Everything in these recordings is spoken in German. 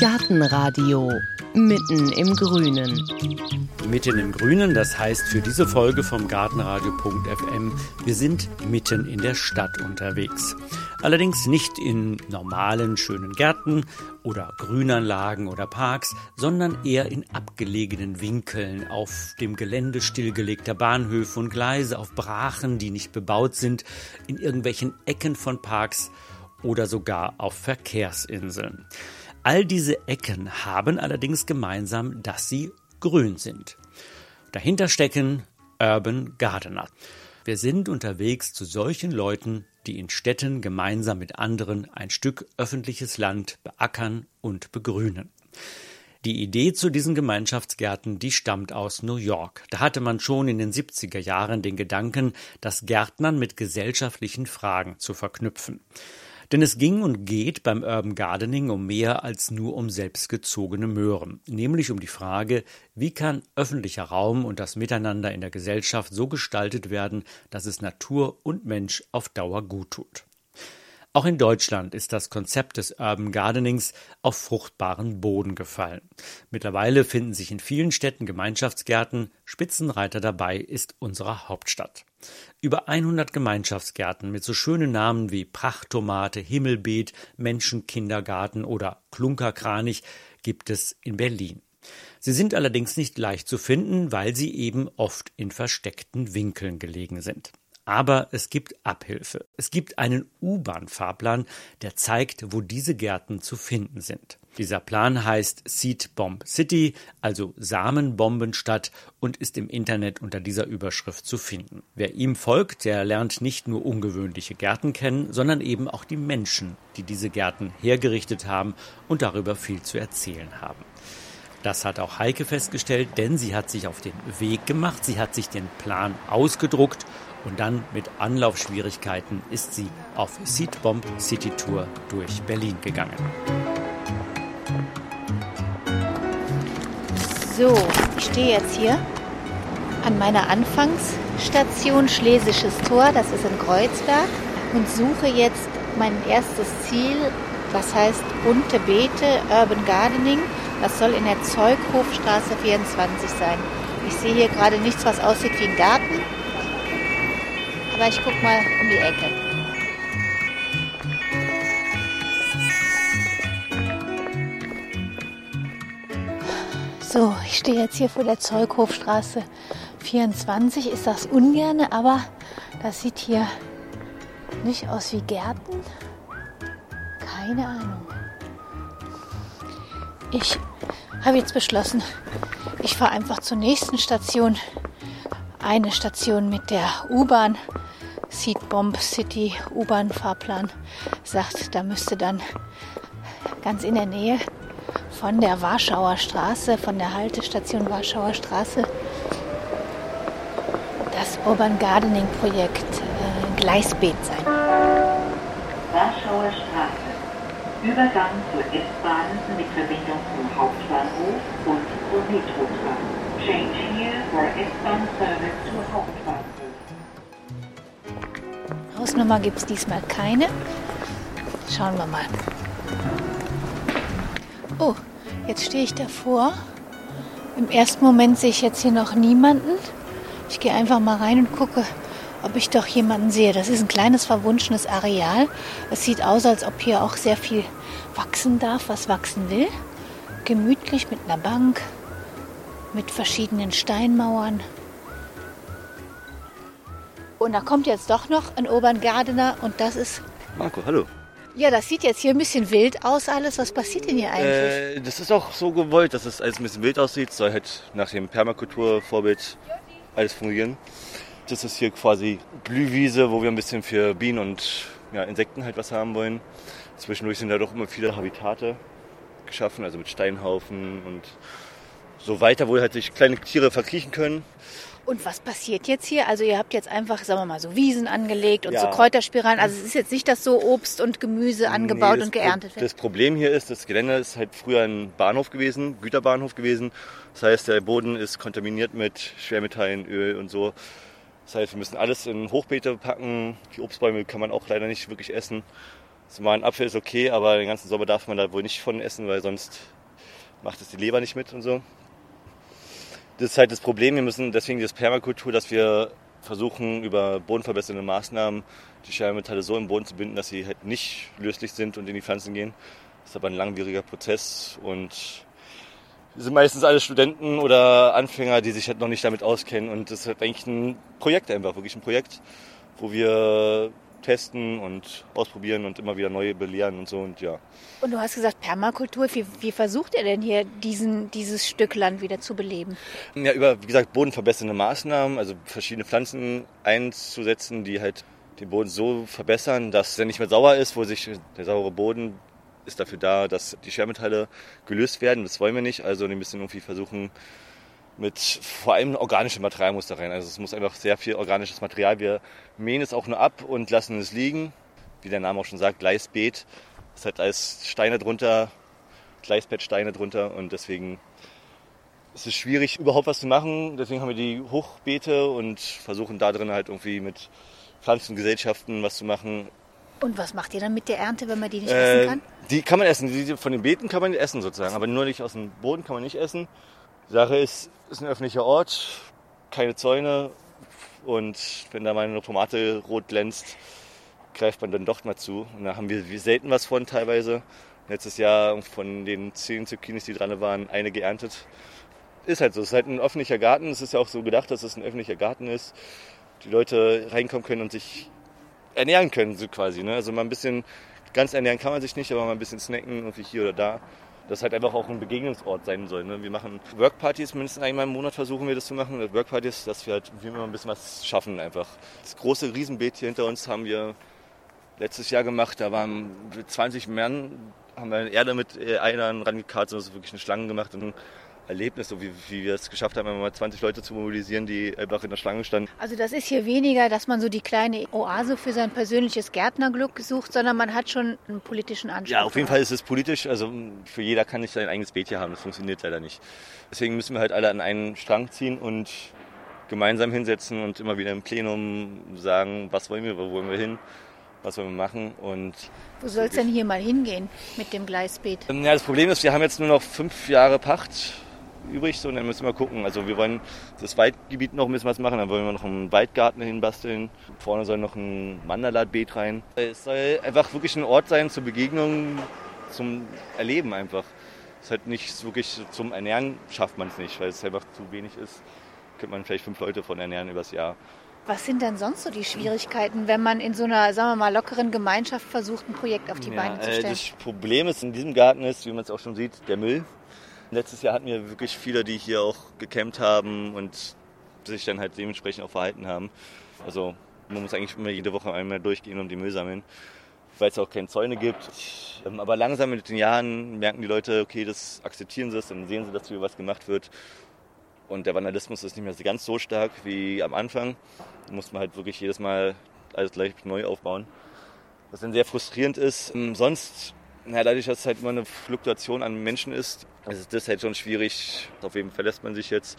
Gartenradio mitten im Grünen. Mitten im Grünen, das heißt für diese Folge vom Gartenradio.fm, wir sind mitten in der Stadt unterwegs. Allerdings nicht in normalen, schönen Gärten oder Grünanlagen oder Parks, sondern eher in abgelegenen Winkeln, auf dem Gelände stillgelegter Bahnhöfe und Gleise, auf Brachen, die nicht bebaut sind, in irgendwelchen Ecken von Parks oder sogar auf Verkehrsinseln. All diese Ecken haben allerdings gemeinsam, dass sie grün sind. Dahinter stecken Urban Gardener. Wir sind unterwegs zu solchen Leuten, die in Städten gemeinsam mit anderen ein Stück öffentliches Land beackern und begrünen. Die Idee zu diesen Gemeinschaftsgärten, die stammt aus New York. Da hatte man schon in den 70er Jahren den Gedanken, das Gärtnern mit gesellschaftlichen Fragen zu verknüpfen. Denn es ging und geht beim Urban Gardening um mehr als nur um selbstgezogene Möhren, nämlich um die Frage, wie kann öffentlicher Raum und das Miteinander in der Gesellschaft so gestaltet werden, dass es Natur und Mensch auf Dauer gut tut. Auch in Deutschland ist das Konzept des Urban Gardenings auf fruchtbaren Boden gefallen. Mittlerweile finden sich in vielen Städten Gemeinschaftsgärten. Spitzenreiter dabei ist unsere Hauptstadt. Über 100 Gemeinschaftsgärten mit so schönen Namen wie Prachttomate, Himmelbeet, Menschenkindergarten oder Klunkerkranich gibt es in Berlin. Sie sind allerdings nicht leicht zu finden, weil sie eben oft in versteckten Winkeln gelegen sind. Aber es gibt Abhilfe. Es gibt einen U-Bahn-Fahrplan, der zeigt, wo diese Gärten zu finden sind. Dieser Plan heißt Seed Bomb City, also Samenbombenstadt und ist im Internet unter dieser Überschrift zu finden. Wer ihm folgt, der lernt nicht nur ungewöhnliche Gärten kennen, sondern eben auch die Menschen, die diese Gärten hergerichtet haben und darüber viel zu erzählen haben. Das hat auch Heike festgestellt, denn sie hat sich auf den Weg gemacht, sie hat sich den Plan ausgedruckt und dann mit Anlaufschwierigkeiten ist sie auf Seedbomb City Tour durch Berlin gegangen. So, ich stehe jetzt hier an meiner Anfangsstation Schlesisches Tor, das ist in Kreuzberg, und suche jetzt mein erstes Ziel, was heißt bunte Beete, Urban Gardening. Das soll in der Zeughofstraße 24 sein. Ich sehe hier gerade nichts, was aussieht wie ein Garten, aber ich guck mal um die Ecke. So, ich stehe jetzt hier vor der Zeughofstraße 24. Ist das ungerne, aber das sieht hier nicht aus wie Gärten. Keine Ahnung. Ich habe jetzt beschlossen, ich fahre einfach zur nächsten Station. Eine Station mit der U-Bahn Seed Bomb City U-Bahn-Fahrplan sagt, da müsste dann ganz in der Nähe von der Warschauer Straße, von der Haltestation Warschauer Straße, das Urban Gardening Projekt äh, Gleisbeet sein. Warschauer Straße. Übergang zur S-Bahn mit Verbindung zum Hauptbahnhof und zur Metrotram. Change Hausnummer gibt es diesmal keine. Schauen wir mal. Oh, jetzt stehe ich davor. Im ersten Moment sehe ich jetzt hier noch niemanden. Ich gehe einfach mal rein und gucke, ob ich doch jemanden sehe. Das ist ein kleines verwunschenes Areal. Es sieht aus, als ob hier auch sehr viel wachsen darf, was wachsen will. Gemütlich mit einer Bank, mit verschiedenen Steinmauern. Und da kommt jetzt doch noch ein Urban Gardener und das ist. Marco, hallo. Ja, das sieht jetzt hier ein bisschen wild aus alles. Was passiert denn hier eigentlich? Äh, das ist auch so gewollt, dass es alles ein bisschen wild aussieht. Soll halt nach dem Permakulturvorbild alles fungieren. Das ist hier quasi Blühwiese, wo wir ein bisschen für Bienen und ja, Insekten halt was haben wollen. Zwischendurch sind da doch immer viele Habitate geschaffen, also mit Steinhaufen und so weiter, wo halt sich kleine Tiere verkriechen können. Und was passiert jetzt hier? Also ihr habt jetzt einfach, sagen wir mal, so Wiesen angelegt und Ja. so Kräuterspiralen. Also es ist jetzt nicht, dass so Obst und Gemüse angebaut Nee, und geerntet wird. Das Problem hier ist, das Gelände ist halt früher ein Bahnhof gewesen, Güterbahnhof gewesen. Das heißt, der Boden ist kontaminiert mit Schwermetallen, Öl und so. Das heißt, wir müssen alles in Hochbeete packen. Die Obstbäume kann man auch leider nicht wirklich essen. Mal ein Apfel ist okay, aber den ganzen Sommer darf man da wohl nicht von essen, weil sonst macht es die Leber nicht mit und so. Das ist halt das Problem. Wir müssen deswegen das Permakultur, dass wir versuchen, über bodenverbessernde Maßnahmen die Schwermetalle so im Boden zu binden, dass sie halt nicht löslich sind und in die Pflanzen gehen. Das ist aber ein langwieriger Prozess und wir sind meistens alle Studenten oder Anfänger, die sich halt noch nicht damit auskennen. Und das ist halt eigentlich ein Projekt einfach, wirklich ein Projekt, wo wir testen und ausprobieren und immer wieder neue belehren und so und ja. Und du hast gesagt Permakultur. Wie, wie versucht ihr denn hier diesen, dieses Stück Land wieder zu beleben? Ja, über, wie gesagt, bodenverbessernde Maßnahmen, also verschiedene Pflanzen einzusetzen, die halt den Boden so verbessern, dass er nicht mehr sauer ist, wo sich der saure Boden ist dafür da, dass die Schwermetalle gelöst werden. Das wollen wir nicht. Also wir müssen irgendwie versuchen, mit vor allem organisches Material muss da rein. Also es muss einfach sehr viel organisches Material. Wir mähen es auch nur ab und lassen es liegen. Wie der Name auch schon sagt, Gleisbeet. Es hat alles Steine drunter, Gleisbettsteine drunter und deswegen ist es schwierig, überhaupt was zu machen. Deswegen haben wir die Hochbeete und versuchen da drin halt irgendwie mit Pflanzengesellschaften was zu machen. Und was macht ihr dann mit der Ernte, wenn man die nicht äh, essen kann? Die kann man essen. Die von den Beeten kann man essen sozusagen, aber nur nicht aus dem Boden kann man nicht essen. Die Sache ist, ist ein öffentlicher Ort, keine Zäune und wenn da mal eine Tomate rot glänzt, greift man dann doch mal zu. Und da haben wir selten was von teilweise. Letztes Jahr von den zehn Zucchinis, die dran waren, eine geerntet. Ist halt so, es ist halt ein öffentlicher Garten. Es ist ja auch so gedacht, dass es ein öffentlicher Garten ist. Die Leute reinkommen können und sich ernähren können, so quasi. Ne? Also mal ein bisschen, ganz ernähren kann man sich nicht, aber mal ein bisschen snacken, irgendwie hier oder da. Das halt einfach auch ein Begegnungsort sein soll. Ne? Wir machen Workpartys, mindestens einmal im Monat versuchen wir das zu machen. Workpartys, dass wir halt wie immer ein bisschen was schaffen einfach. Das große Riesenbeet hier hinter uns haben wir letztes Jahr gemacht. Da waren 20 Mann, haben wir Erde mit Eidern rangekarrt, so wirklich eine Schlange gemacht und Erlebnis, so wie, wie wir es geschafft haben, mal 20 Leute zu mobilisieren, die einfach in der Schlange standen. Also das ist hier weniger, dass man so die kleine Oase für sein persönliches Gärtnerglück sucht, sondern man hat schon einen politischen Anspruch. Ja, auf jeden Fall ist es politisch. Also für jeder kann nicht sein eigenes Beet hier haben. Das funktioniert leider nicht. Deswegen müssen wir halt alle an einen Strang ziehen und gemeinsam hinsetzen und immer wieder im Plenum sagen, was wollen wir, wo wollen wir hin was wollen wir machen. Und Wo soll es denn hier mal hingehen mit dem Gleisbeet? Ja, das Problem ist, wir haben jetzt nur noch fünf Jahre Pacht übrig, so, und dann müssen wir gucken. Also wir wollen das Waldgebiet noch ein bisschen was machen, dann wollen wir noch einen Waldgarten hinbasteln. Vorne soll noch ein Mandalatbeet rein. Es soll einfach wirklich ein Ort sein zur Begegnung, zum Erleben einfach. Es ist halt nicht wirklich zum Ernähren schafft man es nicht, weil es einfach zu wenig ist. Könnte man vielleicht fünf Leute von ernähren übers Jahr. Was sind denn sonst so die Schwierigkeiten, wenn man in so einer, sagen wir mal, lockeren Gemeinschaft versucht, ein Projekt auf die ja, Beine zu stellen? Das Problem ist in diesem Garten ist, wie man es auch schon sieht, der Müll. Letztes Jahr hatten wir wirklich viele, die hier auch gecampt haben und sich dann halt dementsprechend auch verhalten haben. Also man muss eigentlich immer jede Woche einmal durchgehen und die Müll sammeln, weil es auch keine Zäune gibt. Ähm, aber langsam mit den Jahren merken die Leute, okay, das akzeptieren sie es, dann sehen sie, dass hier was gemacht wird. Und der Vandalismus ist nicht mehr ganz so stark wie am Anfang. Da muss man halt wirklich jedes Mal alles gleich neu aufbauen. Was dann sehr frustrierend ist. Ähm, sonst, na, dadurch, dass es halt immer eine Fluktuation an Menschen ist, ist das halt schon schwierig. Auf wen verlässt man sich jetzt?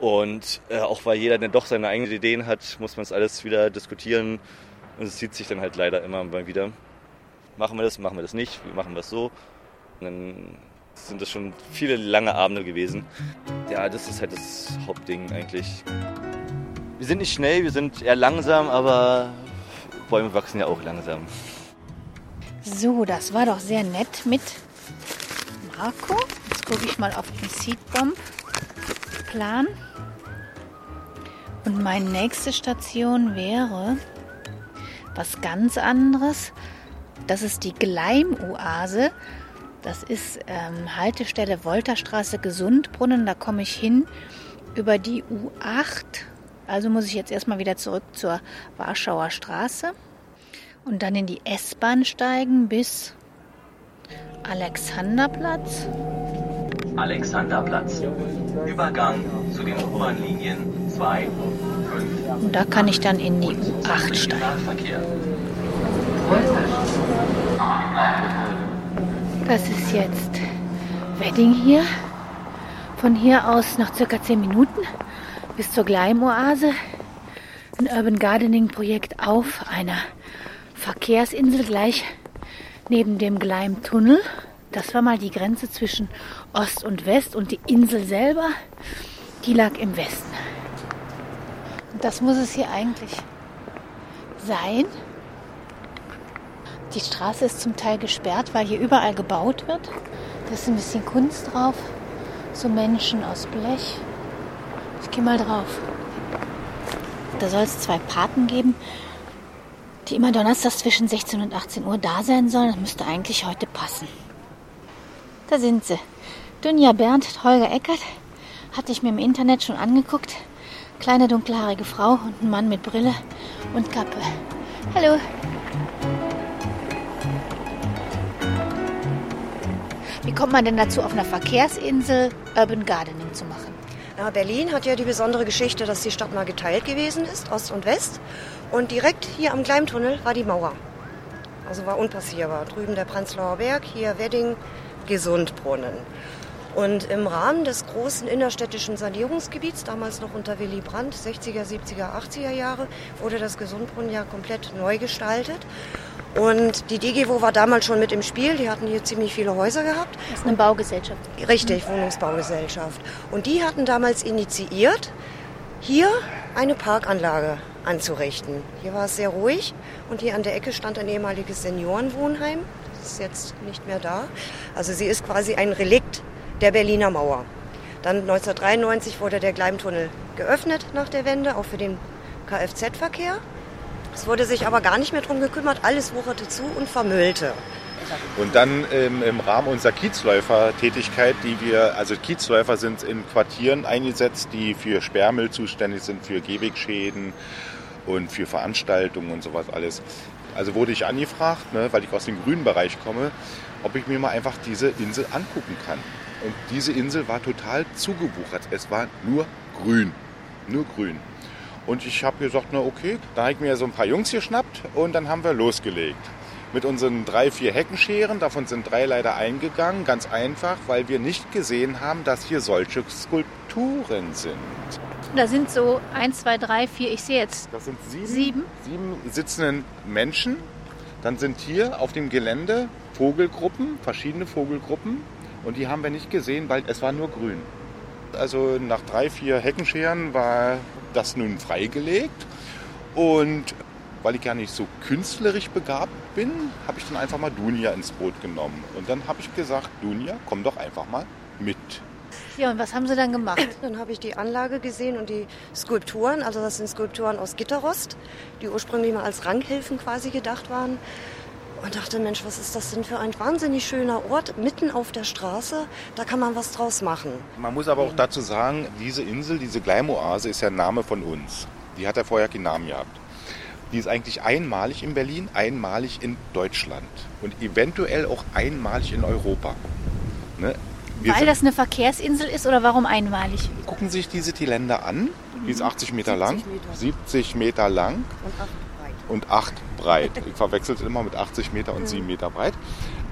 Und äh, auch weil jeder dann doch seine eigenen Ideen hat, muss man es alles wieder diskutieren. Und es zieht sich dann halt leider immer mal wieder. Machen wir das, machen wir das nicht, wie machen wir es so? Und dann sind das schon viele lange Abende gewesen. Ja, das ist halt das Hauptding eigentlich. Wir sind nicht schnell, wir sind eher langsam, aber Bäume wachsen ja auch langsam. So, das war doch sehr nett mit Marco. Jetzt gucke ich mal auf den Seedbomb-Plan. Und meine nächste Station wäre was ganz anderes. Das ist die Gleimoase. Das ist ähm, Haltestelle Wolterstraße Gesundbrunnen. Da komme ich hin über die U8. Also muss ich jetzt erstmal wieder zurück zur Warschauer Straße und dann in die S-Bahn steigen bis Alexanderplatz. Alexanderplatz. Übergang zu den U-Bahn-Linien 2, 5. Und da kann ich dann in die U8 steigen. Das ist jetzt Wedding hier. Von hier aus noch circa 10 Minuten bis zur Gleimoase. Ein Urban Gardening Projekt auf einer Verkehrsinsel gleich neben dem Gleimtunnel. Das war mal die Grenze zwischen Ost und West und die Insel selber, die lag im Westen. Und das muss es hier eigentlich sein. Die Straße ist zum Teil gesperrt, weil hier überall gebaut wird. Da ist ein bisschen Kunst drauf. So Menschen aus Blech. Ich gehe mal drauf. Da soll es zwei Paten geben, die immer donnerstags zwischen 16 und 18 Uhr da sein sollen. Das müsste eigentlich heute passen. Da sind sie. Dunja Berndt, Holger Eckert. Hatte ich mir im Internet schon angeguckt. Kleine dunkelhaarige Frau und ein Mann mit Brille und Kappe. Hallo. Wie kommt man denn dazu, auf einer Verkehrsinsel Urban Gardening zu machen? Ja, Berlin hat ja die besondere Geschichte, dass die Stadt mal geteilt gewesen ist, Ost und West. Und direkt hier am Gleimtunnel war die Mauer. Also war unpassierbar. Drüben der Prenzlauer Berg, hier Wedding, Gesundbrunnen. Und im Rahmen des großen innerstädtischen Sanierungsgebiets, damals noch unter Willy Brandt, 60er, 70er, 80er Jahre, wurde das Gesundbrunnen ja komplett neu gestaltet. Und die DGWO war damals schon mit im Spiel. Die hatten hier ziemlich viele Häuser gehabt. Das ist eine Baugesellschaft. Richtig, Wohnungsbaugesellschaft. Und die hatten damals initiiert, hier eine Parkanlage anzurichten. Hier war es sehr ruhig und hier an der Ecke stand ein ehemaliges Seniorenwohnheim. Das ist jetzt nicht mehr da. Also sie ist quasi ein Relikt der Berliner Mauer. Dann 1993 wurde der Gleimtunnel geöffnet nach der Wende, auch für den Kfz-Verkehr. Es wurde sich aber gar nicht mehr darum gekümmert, alles wucherte zu und vermüllte. Und dann ähm, im Rahmen unserer Kiezläufer-Tätigkeit, die wir, also Kiezläufer sind in Quartieren eingesetzt, die für Sperrmüll zuständig sind, für Gehwegschäden und für Veranstaltungen und sowas alles. Also wurde ich angefragt, ne, weil ich aus dem grünen Bereich komme, ob ich mir mal einfach diese Insel angucken kann. Und diese Insel war total zugewuchert. Es war nur grün. Nur grün. Und ich habe gesagt, na okay, da habe ich mir so ein paar Jungs geschnappt und dann haben wir losgelegt. Mit unseren drei, vier Heckenscheren, davon sind drei leider eingegangen, ganz einfach, weil wir nicht gesehen haben, dass hier solche Skulpturen sind. Da sind so eins, zwei, drei, vier, ich sehe jetzt Das sind sieben, sieben. sieben sitzenden Menschen. Dann sind hier auf dem Gelände Vogelgruppen, verschiedene Vogelgruppen. Und die haben wir nicht gesehen, weil es war nur grün. Also nach drei, vier Heckenscheren war das nun freigelegt. Und weil ich ja nicht so künstlerisch begabt bin, habe ich dann einfach mal Dunja ins Boot genommen. Und dann habe ich gesagt, Dunja, komm doch einfach mal mit. Ja, und was haben sie dann gemacht? Dann habe ich die Anlage gesehen und die Skulpturen. Also das sind Skulpturen aus Gitterrost, die ursprünglich mal als Ranghilfen quasi gedacht waren. Und dachte, Mensch, was ist das denn für ein wahnsinnig schöner Ort, mitten auf der Straße. Da kann man was draus machen. Man muss aber auch dazu sagen, diese Insel, diese Gleimoase ist ja ein Name von uns. Die hat ja vorher keinen Namen gehabt. Die ist eigentlich einmalig in Berlin, einmalig in Deutschland und eventuell auch einmalig in Europa. Ne? Wir Weil sind- das eine Verkehrsinsel ist oder warum einmalig? gucken Sie sich diese die Länder an. Die ist 80 Meter 70 lang, Meter. 70 Meter lang Und acht breit. und 8 breit. Ich verwechsel es immer mit 80 Meter und 7 Meter breit.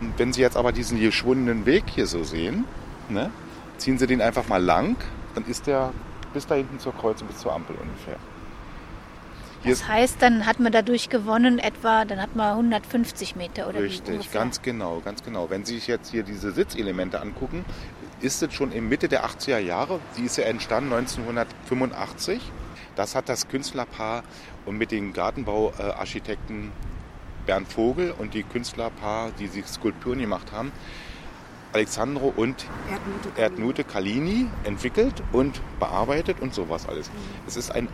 Und wenn Sie jetzt aber diesen geschwundenen Weg hier so sehen, ne, ziehen Sie den einfach mal lang, dann ist der bis da hinten zur Kreuzung, bis zur Ampel ungefähr. Hier Das heißt, dann hat man dadurch gewonnen etwa, dann hat man 150 Meter oder Richtig, ganz genau, ganz genau. Wenn Sie sich jetzt hier diese Sitzelemente angucken, ist es schon in Mitte der 80er Jahre. Die ist ja entstanden 1985. Das hat das Künstlerpaar und mit dem Gartenbauarchitekten Bernd Vogel und die Künstlerpaar, die die Skulpturen gemacht haben, Alexandro und Erdnute Kalini entwickelt und bearbeitet und sowas alles. Es ist ein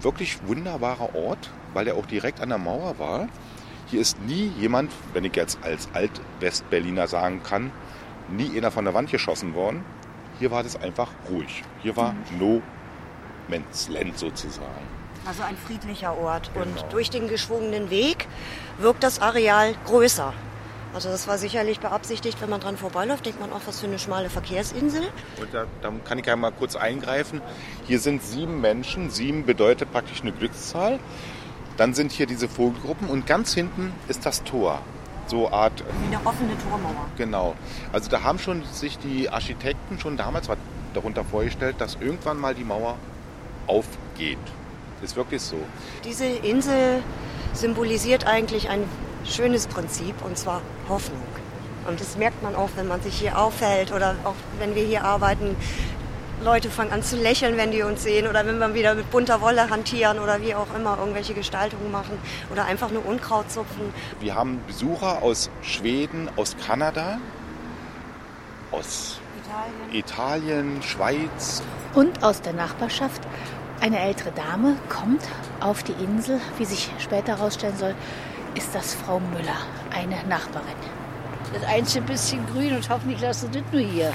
wirklich wunderbarer Ort, weil er auch direkt an der Mauer war. Hier ist nie jemand, wenn ich jetzt als Alt-West-Berliner sagen kann, nie einer von der Wand geschossen worden. Hier war das einfach ruhig. Hier war No Man's Land sozusagen. Also ein friedlicher Ort. Genau. Und durch den geschwungenen Weg wirkt das Areal größer. Also das war sicherlich beabsichtigt, wenn man dran vorbeiläuft, denkt man auch, was für eine schmale Verkehrsinsel. Und da, da kann ich ja mal kurz eingreifen. Hier sind sieben Menschen. Sieben bedeutet praktisch eine Glückszahl. Dann sind hier diese Vogelgruppen und ganz hinten ist das Tor. So Art, Wie eine offene Tormauer. genau. Also da haben schon sich die Architekten schon damals darunter vorgestellt, dass irgendwann mal die Mauer aufgeht. Ist wirklich so. Diese Insel symbolisiert eigentlich ein schönes Prinzip und zwar Hoffnung. Und das merkt man auch, wenn man sich hier aufhält oder auch wenn wir hier arbeiten. Leute fangen an zu lächeln, wenn die uns sehen oder wenn wir wieder mit bunter Wolle hantieren oder wie auch immer irgendwelche Gestaltungen machen oder einfach nur Unkraut zupfen. Wir haben Besucher aus Schweden, aus Kanada, aus Italien. Italien, Schweiz. Und aus der Nachbarschaft eine ältere Dame kommt auf die Insel. Wie sich später herausstellen soll, ist das Frau Müller, eine Nachbarin. Das einzige bisschen grün und hoffentlich lassen sie das nur hier.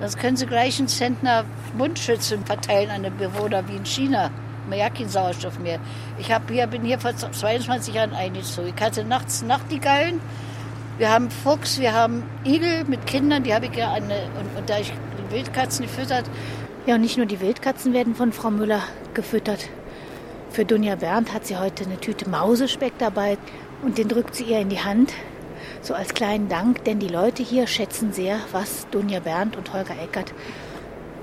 Das können sie gleich einen Zentner Mundschützen verteilen an den Bewohner wie in China. Man ja keinen Sauerstoff mehr. Ich hab hier, bin hier vor 22 Jahren eingezogen. Ich hatte nachts Nachtigallen. Wir haben Fuchs, wir haben Igel mit Kindern, die habe ich ja eine, und, und da ich Wildkatzen gefüttert, Ja, und nicht nur die Wildkatzen werden von Frau Müller gefüttert. Für Dunja Berndt hat sie heute eine Tüte Mausespeck dabei und den drückt sie ihr in die Hand, so als kleinen Dank, denn die Leute hier schätzen sehr, was Dunja Berndt und Holger Eckert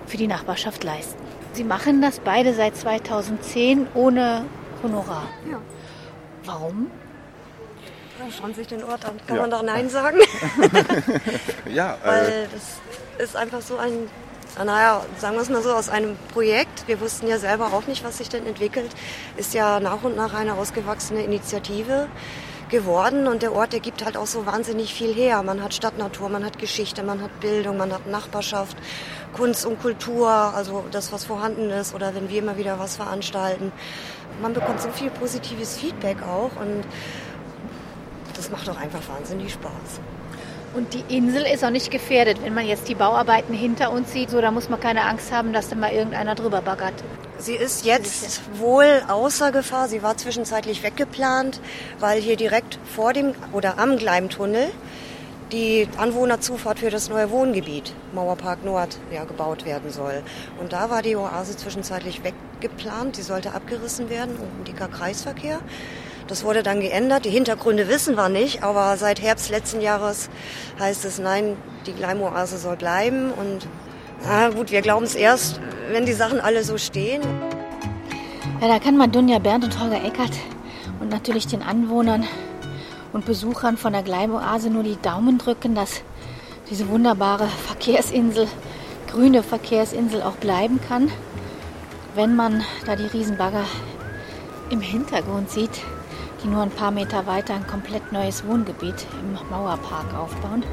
für die Nachbarschaft leisten. Sie machen das beide seit 2010 ohne Honorar. Ja. Warum? Schauen Sie sich den Ort an. Kann Ja. man doch Nein sagen? Ja, äh, Weil das ist einfach so ein, naja, sagen wir es mal so, aus einem Projekt, wir wussten ja selber auch nicht, was sich denn entwickelt, ist ja nach und nach eine ausgewachsene Initiative geworden und der Ort, der gibt halt auch so wahnsinnig viel her. Man hat Stadtnatur, man hat Geschichte, man hat Bildung, man hat Nachbarschaft, Kunst und Kultur, also das, was vorhanden ist oder wenn wir immer wieder was veranstalten. Man bekommt so viel positives Feedback auch und das macht auch einfach wahnsinnig Spaß. Und die Insel ist auch nicht gefährdet, wenn man jetzt die Bauarbeiten hinter uns sieht. So, da muss man keine Angst haben, dass da mal irgendeiner drüber baggert. Sie ist jetzt wohl außer Gefahr. Sie war zwischenzeitlich weggeplant, weil hier direkt vor dem oder am Gleimtunnel die Anwohnerzufahrt für das neue Wohngebiet Mauerpark Nord ja, gebaut werden soll. Und da war die Oase zwischenzeitlich weggeplant. Sie sollte abgerissen werden, ein dicker Kreisverkehr. Das wurde dann geändert. Die Hintergründe wissen wir nicht, aber seit Herbst letzten Jahres heißt es, nein, die Gleimoase soll bleiben. Und na gut, wir glauben es erst, wenn die Sachen alle so stehen. Ja, da kann man Dunja Berndt und Holger Eckert und natürlich den Anwohnern und Besuchern von der Gleimoase nur die Daumen drücken, dass diese wunderbare Verkehrsinsel, grüne Verkehrsinsel auch bleiben kann, wenn man da die Riesenbagger im Hintergrund sieht, die nur ein paar Meter weiter ein komplett neues Wohngebiet im Mauerpark aufbauen.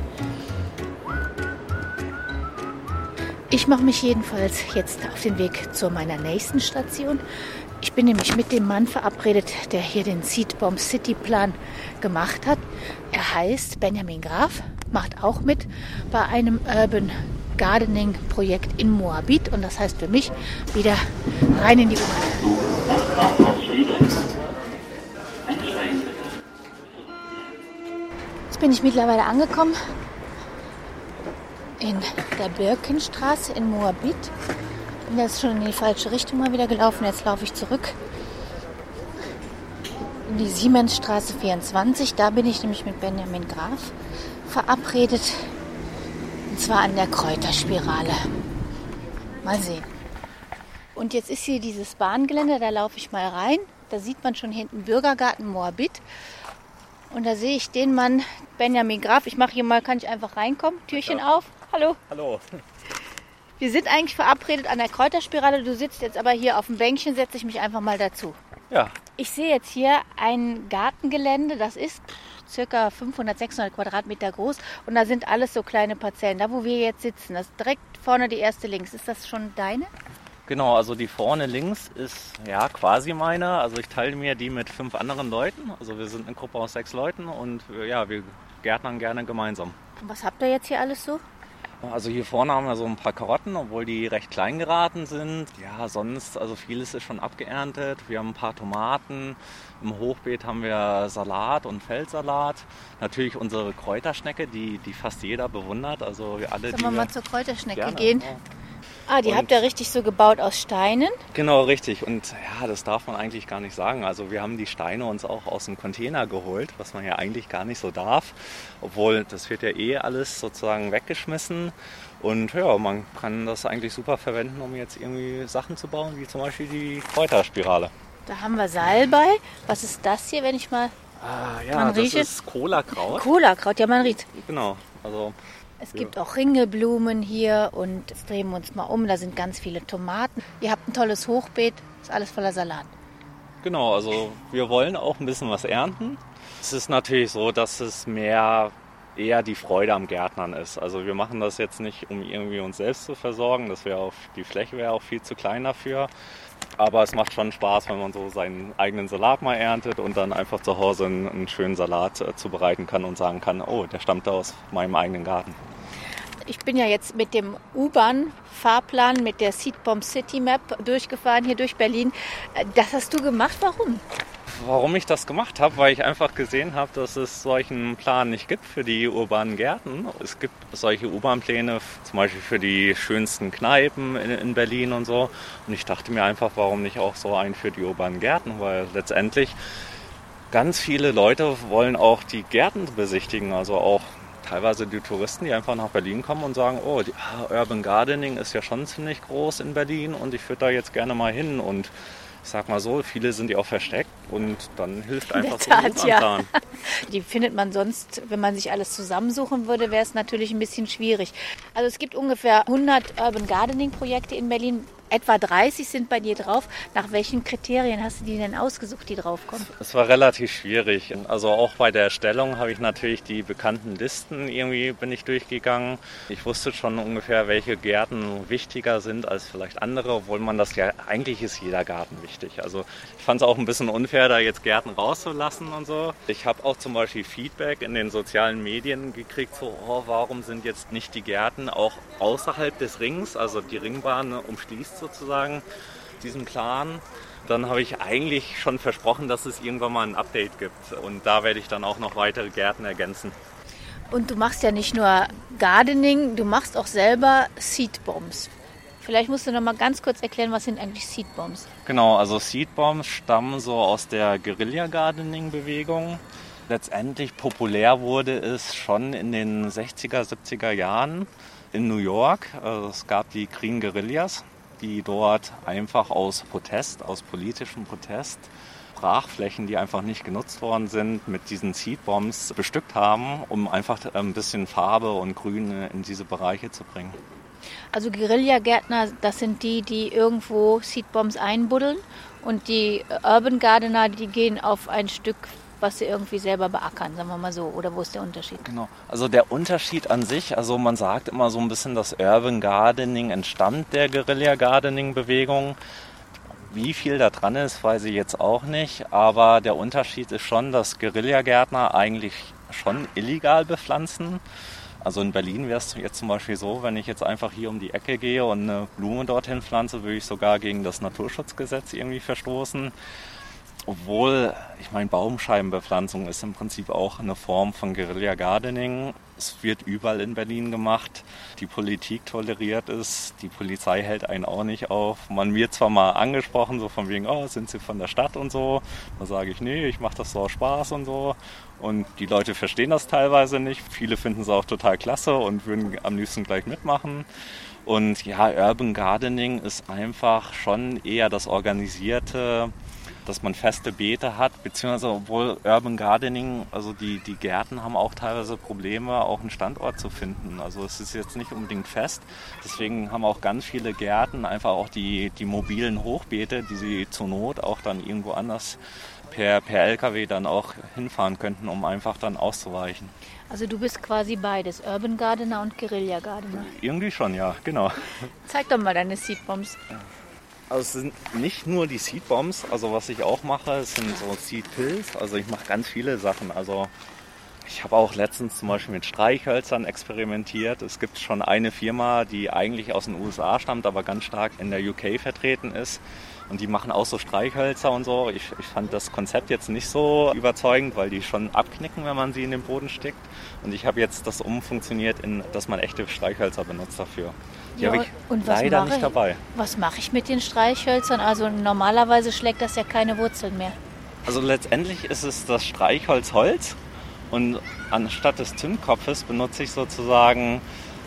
Ich mache mich jedenfalls jetzt auf den Weg zu meiner nächsten Station. Ich bin nämlich mit dem Mann verabredet, der hier den Seedbomb City Plan gemacht hat. Er heißt Benjamin Graf, macht auch mit bei einem Urban Gardening Projekt in Moabit und das heißt für mich wieder rein in die U-Bahn. Jetzt bin ich mittlerweile angekommen in der Birkenstraße in Moabit. Bin jetzt schon in die falsche Richtung mal wieder gelaufen. Jetzt laufe ich zurück in die Siemensstraße 24. Da bin ich nämlich mit Benjamin Graf verabredet. Und zwar an der Kräuterspirale. Mal sehen. Und jetzt ist hier dieses Bahngelände, da laufe ich mal rein. Da sieht man schon hinten Bürgergarten Moabit. Und da sehe ich den Mann Benjamin Graf. Ich mache hier mal, kann ich einfach reinkommen? Türchen auf. Hallo. Hallo. Wir sind eigentlich verabredet an der Kräuterspirale. Du sitzt jetzt aber hier auf dem Bänkchen, setze ich mich einfach mal dazu. Ja, Ich sehe jetzt hier ein Gartengelände, das ist circa 500, 600 Quadratmeter groß und da sind alles so kleine Parzellen. Da, wo wir jetzt sitzen, das ist direkt vorne die erste links. Ist das schon deine? Genau, also die vorne links ist ja quasi meine. Also ich teile mir die mit fünf anderen Leuten. Also wir sind eine Gruppe aus sechs Leuten und ja, wir gärtnern gerne gemeinsam. Und was habt ihr jetzt hier alles so? Also hier vorne haben wir so ein paar Karotten, obwohl die recht klein geraten sind. Ja, sonst, also vieles ist schon abgeerntet. Wir haben ein paar Tomaten. Im Hochbeet haben wir Salat und Feldsalat. Natürlich unsere Kräuterschnecke, die, die fast jeder bewundert. Also wir alle, Sollen wir- mal zur Kräuterschnecke Gerne, gehen? ja. Ah, die Und- habt ihr richtig so gebaut aus Steinen. Genau, richtig. Und ja, das darf man eigentlich gar nicht sagen. Also wir haben die Steine uns auch aus dem Container geholt, was man ja eigentlich gar nicht so darf. Obwohl das wird ja eh alles sozusagen weggeschmissen. Und ja, man kann das eigentlich super verwenden, um jetzt irgendwie Sachen zu bauen, wie zum Beispiel die Kräuterspirale. Da haben wir Salbei. Was ist das hier, wenn ich mal Ah, ja, Man das riecht es? ist Cola-Kraut. Cola-Kraut, ja, man riecht. Genau, also Es gibt auch Ringelblumen hier und jetzt drehen wir uns mal um. Da sind ganz viele Tomaten. Ihr habt ein tolles Hochbeet, ist alles voller Salat. Genau, also wir wollen auch ein bisschen was ernten. Es ist natürlich so, dass es mehr eher die Freude am Gärtnern ist. Also wir machen das jetzt nicht, um irgendwie uns selbst zu versorgen. Das wäre auch, die Fläche wäre auch viel zu klein dafür. Aber es macht schon Spaß, wenn man so seinen eigenen Salat mal erntet und dann einfach zu Hause einen, einen schönen Salat äh, zubereiten kann und sagen kann, oh, der stammt aus meinem eigenen Garten. Ich bin ja jetzt mit dem U-Bahn-Fahrplan, mit der Seedbomb City Map durchgefahren, hier durch Berlin. Äh, Das hast du gemacht, warum? Warum ich das gemacht habe, weil ich einfach gesehen habe, dass es solchen Plan nicht gibt für die urbanen Gärten. Es gibt solche U-Bahn-Pläne, zum Beispiel für die schönsten Kneipen in, in Berlin und so. Und ich dachte mir einfach, warum nicht auch so einen für die urbanen Gärten, weil letztendlich ganz viele Leute wollen auch die Gärten besichtigen, also auch teilweise die Touristen, die einfach nach Berlin kommen und sagen, oh, die, ah, Urban Gardening ist ja schon ziemlich groß in Berlin und ich würde da jetzt gerne mal hin und sag mal so, viele sind ja auch versteckt und dann hilft einfach so ein ja. Die findet man sonst, wenn man sich alles zusammensuchen würde, wäre es natürlich ein bisschen schwierig. Also es gibt ungefähr 100 Urban Gardening Projekte in Berlin. Etwa 30 sind bei dir drauf. Nach welchen Kriterien hast du die denn ausgesucht, die draufkommen? Es war relativ schwierig. Also auch bei der Erstellung habe ich natürlich die bekannten Listen irgendwie bin ich durchgegangen. Ich wusste schon ungefähr, welche Gärten wichtiger sind als vielleicht andere, obwohl man das ja eigentlich ist jeder Garten wichtig. Also ich fand es auch ein bisschen unfair, da jetzt Gärten rauszulassen und so. Ich habe auch zum Beispiel Feedback in den sozialen Medien gekriegt, so oh, warum sind jetzt nicht die Gärten auch außerhalb des Rings, also die Ringbahn ne, sozusagen diesen Plan. Dann habe ich eigentlich schon versprochen, dass es irgendwann mal ein Update gibt. Und da werde ich dann auch noch weitere Gärten ergänzen. Und du machst ja nicht nur Gardening, du machst auch selber Seedbombs. Vielleicht musst du noch mal ganz kurz erklären, was sind eigentlich Seedbombs? Genau, also Seedbombs stammen so aus der Guerilla-Gardening-Bewegung. Letztendlich populär wurde es schon in den 60er, 70er Jahren in New York. Also es gab die Green Guerillas, die dort einfach aus Protest, aus politischem Protest, Brachflächen, die einfach nicht genutzt worden sind, mit diesen Seedbombs bestückt haben, um einfach ein bisschen Farbe und Grün in diese Bereiche zu bringen. Also Guerillagärtner, das sind die, die irgendwo Seedbombs einbuddeln und die Urban Gardener, die gehen auf ein Stück, was sie irgendwie selber beackern, sagen wir mal so. Oder wo ist der Unterschied? Genau. Also der Unterschied an sich, also man sagt immer so ein bisschen, dass Urban Gardening entstammt der Guerilla Gardening Bewegung. Wie viel da dran ist, weiß ich jetzt auch nicht. Aber der Unterschied ist schon, dass Guerillagärtner eigentlich schon illegal bepflanzen. Also in Berlin wäre es jetzt zum Beispiel so, wenn ich jetzt einfach hier um die Ecke gehe und eine Blume dorthin pflanze, würde ich sogar gegen das Naturschutzgesetz irgendwie verstoßen. Obwohl, ich meine, Baumscheibenbepflanzung ist im Prinzip auch eine Form von Guerilla Gardening. Es wird überall in Berlin gemacht. Die Politik toleriert es, die Polizei hält einen auch nicht auf. Man wird zwar mal angesprochen, so von wegen, oh, sind Sie von der Stadt und so. Da sage ich, nee, ich mache das so aus Spaß und so. Und die Leute verstehen das teilweise nicht. Viele finden es auch total klasse und würden am liebsten gleich mitmachen. Und ja, Urban Gardening ist einfach schon eher das organisierte dass man feste Beete hat, beziehungsweise obwohl Urban Gardening, also die, die Gärten haben auch teilweise Probleme, auch einen Standort zu finden. Also es ist jetzt nicht unbedingt fest. Deswegen haben auch ganz viele Gärten einfach auch die, die mobilen Hochbeete, die sie zur Not auch dann irgendwo anders per, per LKW dann auch hinfahren könnten, um einfach dann auszuweichen. Also du bist quasi beides, Urban Gardener und Guerilla Gardener. Irgendwie schon, ja, genau. Zeig doch mal deine Seedbombs. Also es sind nicht nur die Seedbombs, also was ich auch mache, es sind so Seed Pills. Also ich mache ganz viele Sachen. Also ich habe auch letztens zum Beispiel mit Streichhölzern experimentiert. Es gibt schon eine Firma, die eigentlich aus den USA stammt, aber ganz stark in der UK vertreten ist. Und die machen auch so Streichhölzer und so. Ich, ich fand das Konzept jetzt nicht so überzeugend, weil die schon abknicken, wenn man sie in den Boden steckt. Und ich habe jetzt das umfunktioniert, in, dass man echte Streichhölzer benutzt dafür. Die Ja, habe ich und was leider mache nicht ich? dabei. Was mache ich mit den Streichhölzern? Also normalerweise schlägt das ja keine Wurzeln mehr. Also letztendlich ist es das Streichholz Holz und anstatt des Zündkopfes benutze ich sozusagen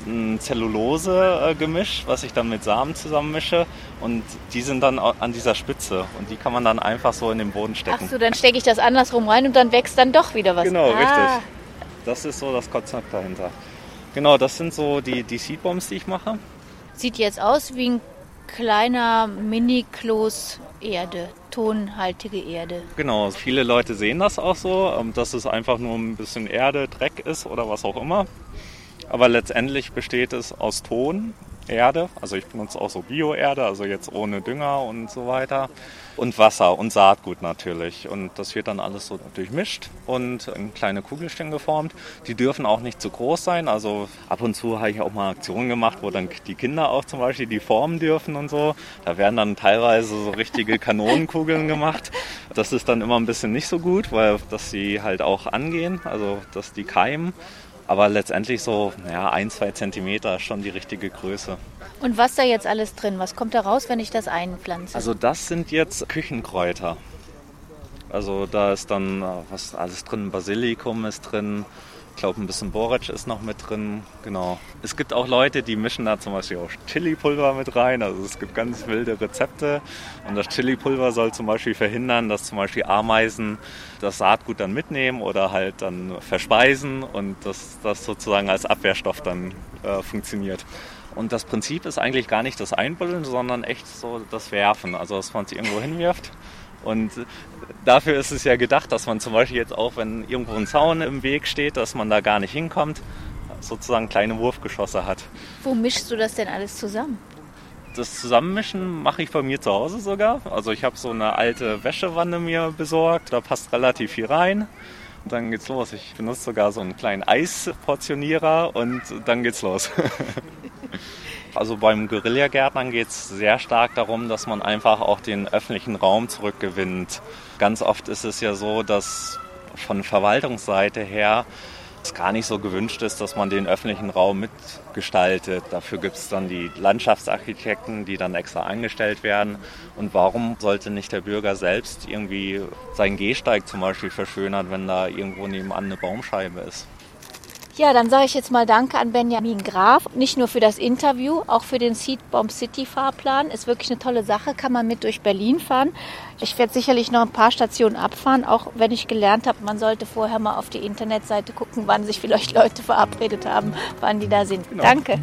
ein Zellulose-Gemisch, was ich dann mit Samen zusammenmische. Und die sind dann an dieser Spitze. Und die kann man dann einfach so in den Boden stecken. Ach so, dann stecke ich das andersrum rein und dann wächst dann doch wieder was. Genau, ah. richtig. Das ist so das Konzept dahinter. Genau, das sind so die, die Seedbombs, die ich mache. Sieht jetzt aus wie ein kleiner Mini-Kloß Erde, tonhaltige Erde. Genau, viele Leute sehen das auch so, ähm, dass es einfach nur ein bisschen Erde, Dreck ist oder was auch immer. Aber letztendlich besteht es aus Ton, Erde, also ich benutze auch so Bio-Erde, also jetzt ohne Dünger und so weiter. Und Wasser und Saatgut natürlich. Und das wird dann alles so durchmischt und in kleine Kugelchen geformt. Die dürfen auch nicht zu groß sein. Also ab und zu habe ich auch mal Aktionen gemacht, wo dann die Kinder auch zum Beispiel die formen dürfen und so. Da werden dann teilweise so richtige Kanonenkugeln gemacht. Das ist dann immer ein bisschen nicht so gut, weil dass sie halt auch angehen, also dass die keimen. Aber letztendlich so ja, ein, zwei Zentimeter ist schon die richtige Größe. Und was da jetzt alles drin? Was kommt da raus, wenn ich das einpflanze? Also das sind jetzt Küchenkräuter. Also da ist dann äh, was alles drin, Basilikum ist drin, glaube ein bisschen Borretsch ist noch mit drin, genau. Es gibt auch Leute, die mischen da zum Beispiel auch Chili-Pulver mit rein, also es gibt ganz wilde Rezepte und das Chili-Pulver soll zum Beispiel verhindern, dass zum Beispiel Ameisen das Saatgut dann mitnehmen oder halt dann verspeisen und dass das sozusagen als Abwehrstoff dann äh, funktioniert. Und das Prinzip ist eigentlich gar nicht das Einbuddeln, sondern echt so das Werfen, also dass man es irgendwo hinwirft und dafür ist es ja gedacht, dass man zum Beispiel jetzt auch, wenn irgendwo ein Zaun im Weg steht, dass man da gar nicht hinkommt, sozusagen kleine Wurfgeschosse hat. Wo mischst du das denn alles zusammen? Das Zusammenmischen mache ich bei mir zu Hause sogar. Also ich habe so eine alte Wäschewanne mir besorgt, da passt relativ viel rein. Und dann geht's los. Ich benutze sogar so einen kleinen Eisportionierer und dann geht's los. Also beim Guerillagärtnern geht es sehr stark darum, dass man einfach auch den öffentlichen Raum zurückgewinnt. Ganz oft ist es ja so, dass von Verwaltungsseite her es gar nicht so gewünscht ist, dass man den öffentlichen Raum mitgestaltet. Dafür gibt es dann die Landschaftsarchitekten, die dann extra eingestellt werden. Und warum sollte nicht der Bürger selbst irgendwie seinen Gehsteig zum Beispiel verschönern, wenn da irgendwo nebenan eine Baumscheibe ist? Ja, dann sage ich jetzt mal Danke an Benjamin Graf. Nicht nur für das Interview, auch für den Seedbomb City Fahrplan. Ist wirklich eine tolle Sache, kann man mit durch Berlin fahren. Ich werde sicherlich noch ein paar Stationen abfahren, auch wenn ich gelernt habe, man sollte vorher mal auf die Internetseite gucken, wann sich vielleicht Leute verabredet haben, wann die da sind. Genau. Danke.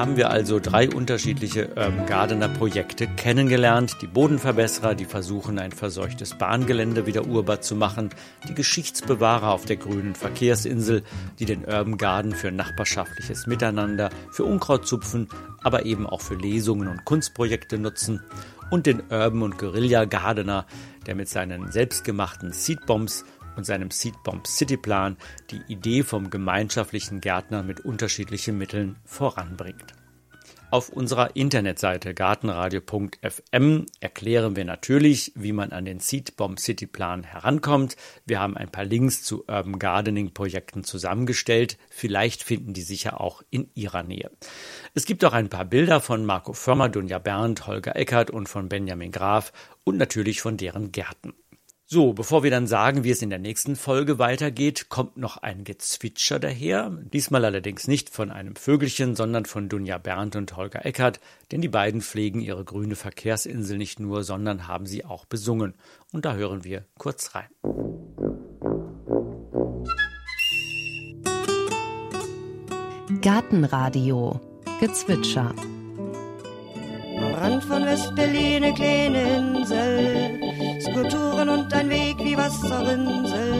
Haben wir also drei unterschiedliche Urban Gardener Projekte kennengelernt. Die Bodenverbesserer, die versuchen, ein verseuchtes Bahngelände wieder urbar zu machen. Die Geschichtsbewahrer auf der grünen Verkehrsinsel, die den Urban Garden für nachbarschaftliches Miteinander, für Unkrautzupfen, aber eben auch für Lesungen und Kunstprojekte nutzen. Und den Urban und Guerilla Gardener, der mit seinen selbstgemachten Seedbombs und seinem Seedbomb City Plan die Idee vom gemeinschaftlichen Gärtner mit unterschiedlichen Mitteln voranbringt. Auf unserer Internetseite gartenradio.fm erklären wir natürlich, wie man an den Seedbomb City Plan herankommt. Wir haben ein paar Links zu Urban Gardening Projekten zusammengestellt. Vielleicht finden die sicher auch in Ihrer Nähe. Es gibt auch ein paar Bilder von Marco Förmer, Dunja Berndt, Holger Eckert und von Benjamin Graf und natürlich von deren Gärten. So, bevor wir dann sagen, wie es in der nächsten Folge weitergeht, kommt noch ein Gezwitscher daher. Diesmal allerdings nicht von einem Vögelchen, sondern von Dunja Berndt und Holger Eckert, denn die beiden pflegen ihre grüne Verkehrsinsel nicht nur, sondern haben sie auch besungen. Und da hören wir kurz rein. Gartenradio Gezwitscher am Rand von West-Berlin eine kleine Insel, Skulpturen und ein Weg wie Wasserrinsel.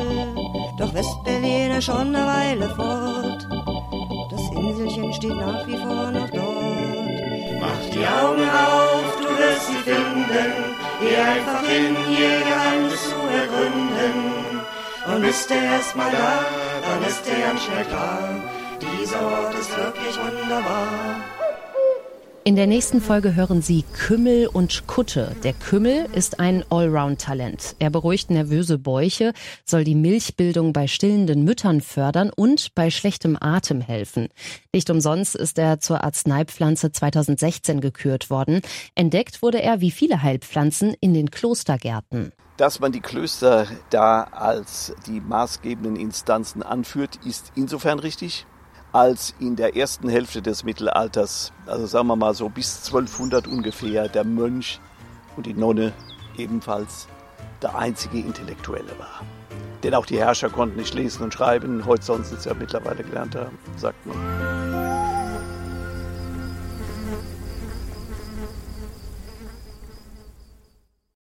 Doch West-Berlin ist schon eine Weile fort, das Inselchen steht nach wie vor noch dort. Mach die Augen auf, du wirst sie finden, geh einfach hin, ihr Geheimnis zu ergründen. Und bist du erst mal da, dann ist dir ganz schnell klar, dieser Ort ist wirklich wunderbar. In der nächsten Folge hören Sie Kümmel und Kutte. Der Kümmel ist ein Allround-Talent. Er beruhigt nervöse Bäuche, soll die Milchbildung bei stillenden Müttern fördern und bei schlechtem Atem helfen. Nicht umsonst ist er zur Arzneipflanze 2016 gekürt worden. Entdeckt wurde er wie viele Heilpflanzen in den Klostergärten. Dass man die Klöster da als die maßgebenden Instanzen anführt, ist insofern richtig, als in der ersten Hälfte des Mittelalters, also sagen wir mal so bis 1200 ungefähr, der Mönch und die Nonne ebenfalls der einzige Intellektuelle war. Denn auch die Herrscher konnten nicht lesen und schreiben, heute sonst es ja mittlerweile gelernt haben, sagt man.